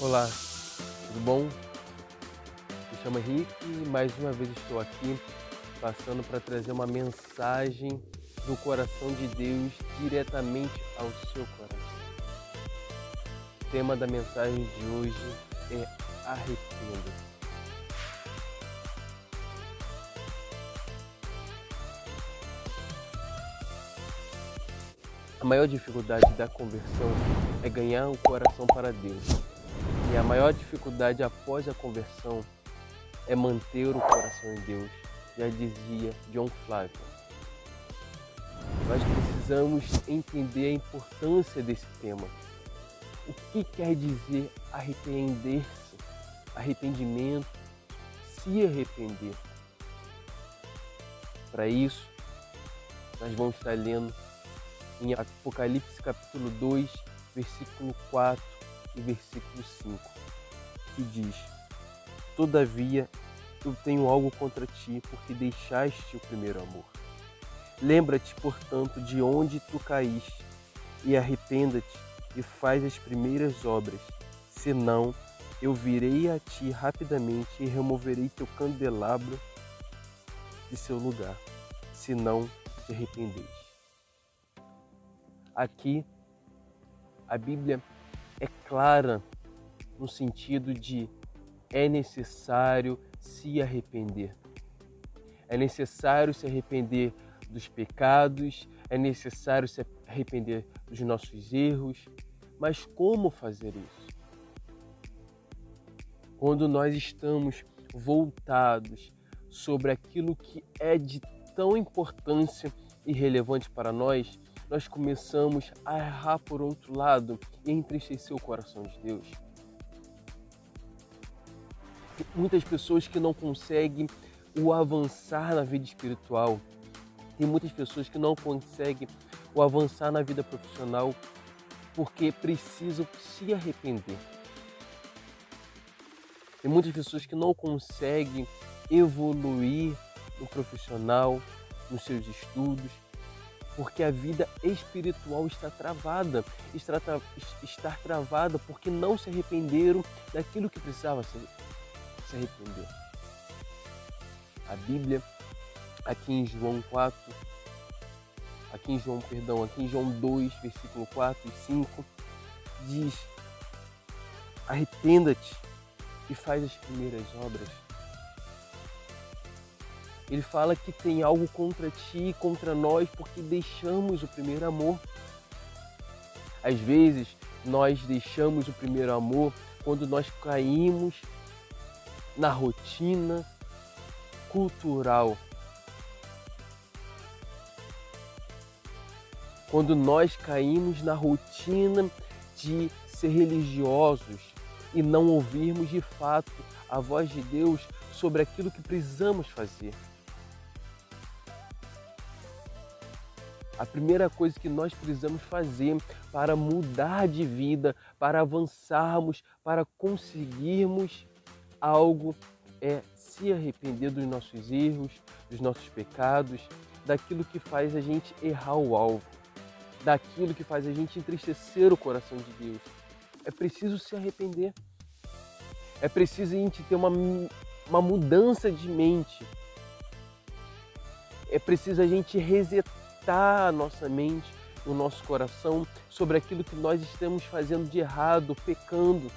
Olá, tudo bom? Me chamo Henrique e mais uma vez estou aqui passando para trazer uma mensagem do coração de Deus diretamente ao seu coração. O tema da mensagem de hoje é arrependa-se. A maior dificuldade da conversão é ganhar o coração para Deus. E a maior dificuldade após a conversão é manter o coração em Deus, já dizia John Flávio. Nós precisamos entender a importância desse tema. O que quer dizer arrepender-se? Arrependimento, se arrepender. Para isso, nós vamos estar lendo em Apocalipse capítulo 2, versículo 4 e versículo 5, que diz: Todavia eu tenho algo contra ti, porque deixaste o primeiro amor. Lembra-te, portanto, de onde tu caíste, e arrependa-te e faz as primeiras obras, senão eu virei a ti rapidamente e removerei teu candelabro de seu lugar, se não te arrependeres. Aqui a Bíblia é clara no sentido de é necessário se arrepender. É necessário se arrepender dos pecados, é necessário se arrepender dos nossos erros, mas como fazer isso? Quando nós estamos voltados sobre aquilo que é de tão importância e relevante para nós, nós começamos a errar por outro lado e entristecer o coração de Deus. Tem muitas pessoas que não conseguem o avançar na vida espiritual. Tem muitas pessoas que não conseguem o avançar na vida profissional porque precisam se arrepender. Tem muitas pessoas que não conseguem evoluir no profissional, nos seus estudos, porque a vida espiritual está travada, está, estar travada porque não se arrependeram daquilo que precisava se, se arrepender. A Bíblia, aqui em João 4, aqui em João, perdão, aqui em João 2, versículo 4 e 5, diz: Arrependa-te e faz as primeiras obras ele fala que tem algo contra ti contra nós porque deixamos o primeiro amor. Às vezes, nós deixamos o primeiro amor quando nós caímos na rotina cultural. Quando nós caímos na rotina de ser religiosos e não ouvirmos de fato a voz de Deus sobre aquilo que precisamos fazer. A primeira coisa que nós precisamos fazer para mudar de vida, para avançarmos, para conseguirmos algo é se arrepender dos nossos erros, dos nossos pecados, daquilo que faz a gente errar o alvo, daquilo que faz a gente entristecer o coração de Deus. É preciso se arrepender. É preciso a gente ter uma, uma mudança de mente. É preciso a gente resetar a nossa mente, o nosso coração sobre aquilo que nós estamos fazendo de errado, pecando.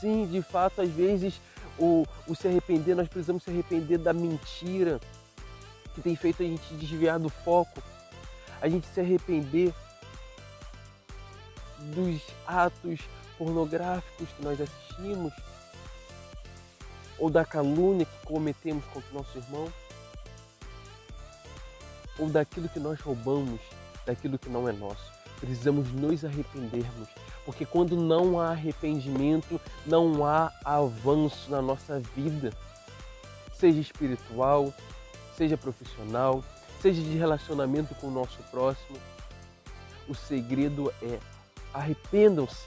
Sim, de fato, às vezes o, o se arrepender, nós precisamos se arrepender da mentira que tem feito a gente desviar do foco, a gente se arrepender dos atos pornográficos que nós assistimos ou da calúnia que cometemos contra o nosso irmão ou daquilo que nós roubamos, daquilo que não é nosso. Precisamos nos arrependermos, porque quando não há arrependimento, não há avanço na nossa vida, seja espiritual, seja profissional, seja de relacionamento com o nosso próximo. O segredo é arrependam-se.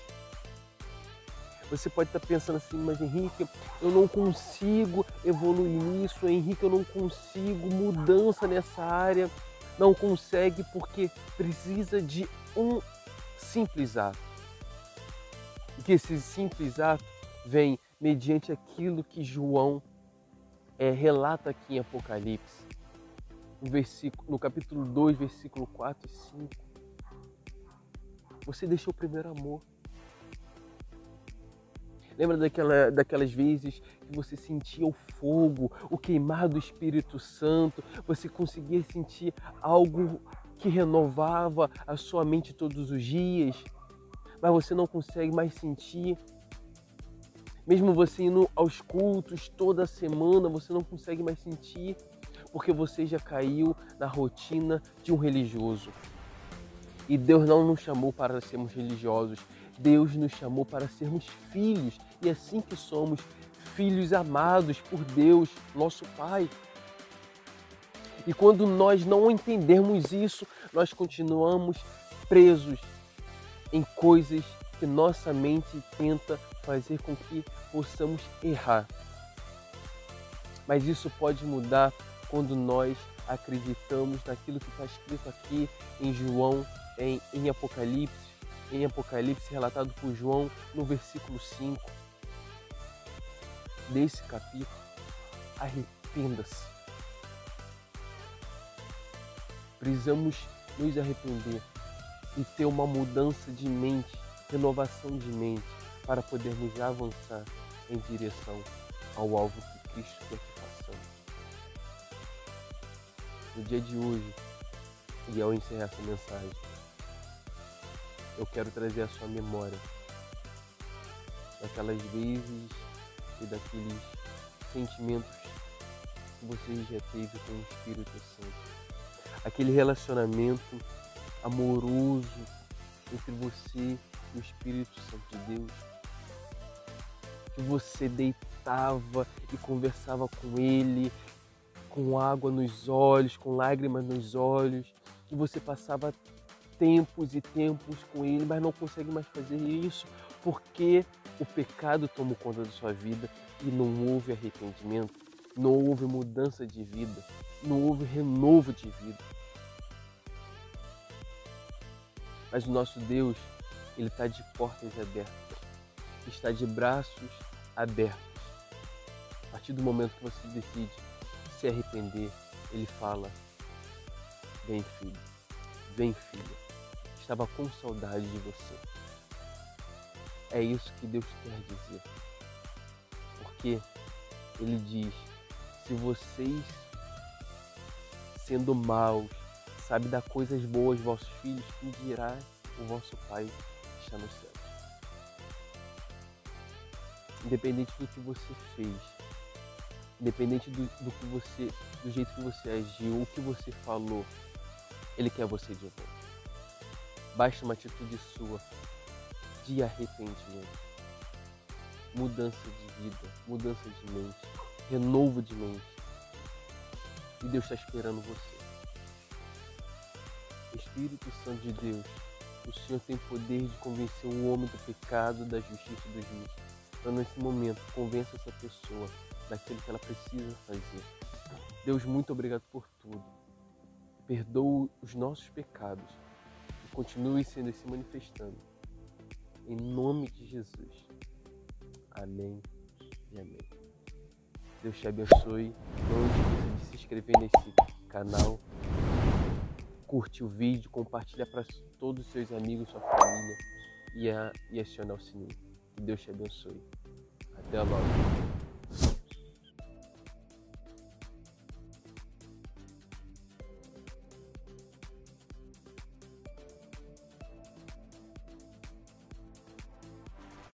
Você pode estar pensando assim, mas Henrique, eu não consigo evoluir nisso, Henrique, eu não consigo mudança nessa área. Não consegue porque precisa de um simples ato. E que esse simples ato vem mediante aquilo que João é, relata aqui em Apocalipse, no, versículo, no capítulo 2, versículo 4 e 5. Você deixou o primeiro amor. Lembra daquela, daquelas vezes que você sentia o fogo, o queimar do Espírito Santo, você conseguia sentir algo que renovava a sua mente todos os dias, mas você não consegue mais sentir. Mesmo você indo aos cultos toda semana, você não consegue mais sentir, porque você já caiu na rotina de um religioso. E Deus não nos chamou para sermos religiosos, Deus nos chamou para sermos filhos, e assim que somos filhos amados por Deus, nosso Pai. E quando nós não entendermos isso, nós continuamos presos em coisas que nossa mente tenta fazer com que possamos errar. Mas isso pode mudar quando nós acreditamos naquilo que está escrito aqui em João, em, em Apocalipse, em Apocalipse relatado por João no versículo 5 desse capítulo. Arrependa-se. Precisamos nos arrepender e ter uma mudança de mente, renovação de mente, para podermos avançar em direção ao alvo que Cristo quer que façamos. No dia de hoje, e ao encerrar essa mensagem, eu quero trazer a sua memória daquelas vezes e daqueles sentimentos que você já teve com o Espírito Santo. Aquele relacionamento amoroso entre você e o Espírito Santo de Deus. Que você deitava e conversava com Ele, com água nos olhos, com lágrimas nos olhos, que você passava tempos e tempos com Ele, mas não consegue mais fazer isso porque o pecado tomou conta da sua vida e não houve arrependimento, não houve mudança de vida, não houve renovo de vida. Mas o nosso Deus, Ele está de portas abertas, está de braços abertos. A partir do momento que você decide se arrepender, Ele fala: Vem, filho, vem, filha. Estava com saudade de você. É isso que Deus quer dizer. Porque Ele diz: se vocês, sendo maus, sabe dar coisas boas aos vossos filhos, que dirá o vosso Pai que está no céu. Independente do que você fez, independente do, do, que você, do jeito que você agiu, o que você falou, Ele quer você de volta. Basta uma atitude sua de arrependimento, mudança de vida, mudança de mente, renovo de mente. E Deus está esperando você. Espírito Santo de Deus, o Senhor tem poder de convencer o homem do pecado, da justiça e do juízo. Então, nesse momento, convença essa pessoa daquilo que ela precisa fazer. Deus, muito obrigado por tudo. Perdoa os nossos pecados e continue sendo se manifestando. Em nome de Jesus. Amém e amém. Deus te abençoe. Não esqueça de se inscrever nesse canal curte o vídeo, compartilha para todos os seus amigos, sua família e, a, e aciona o sininho. Que Deus te abençoe. Até logo.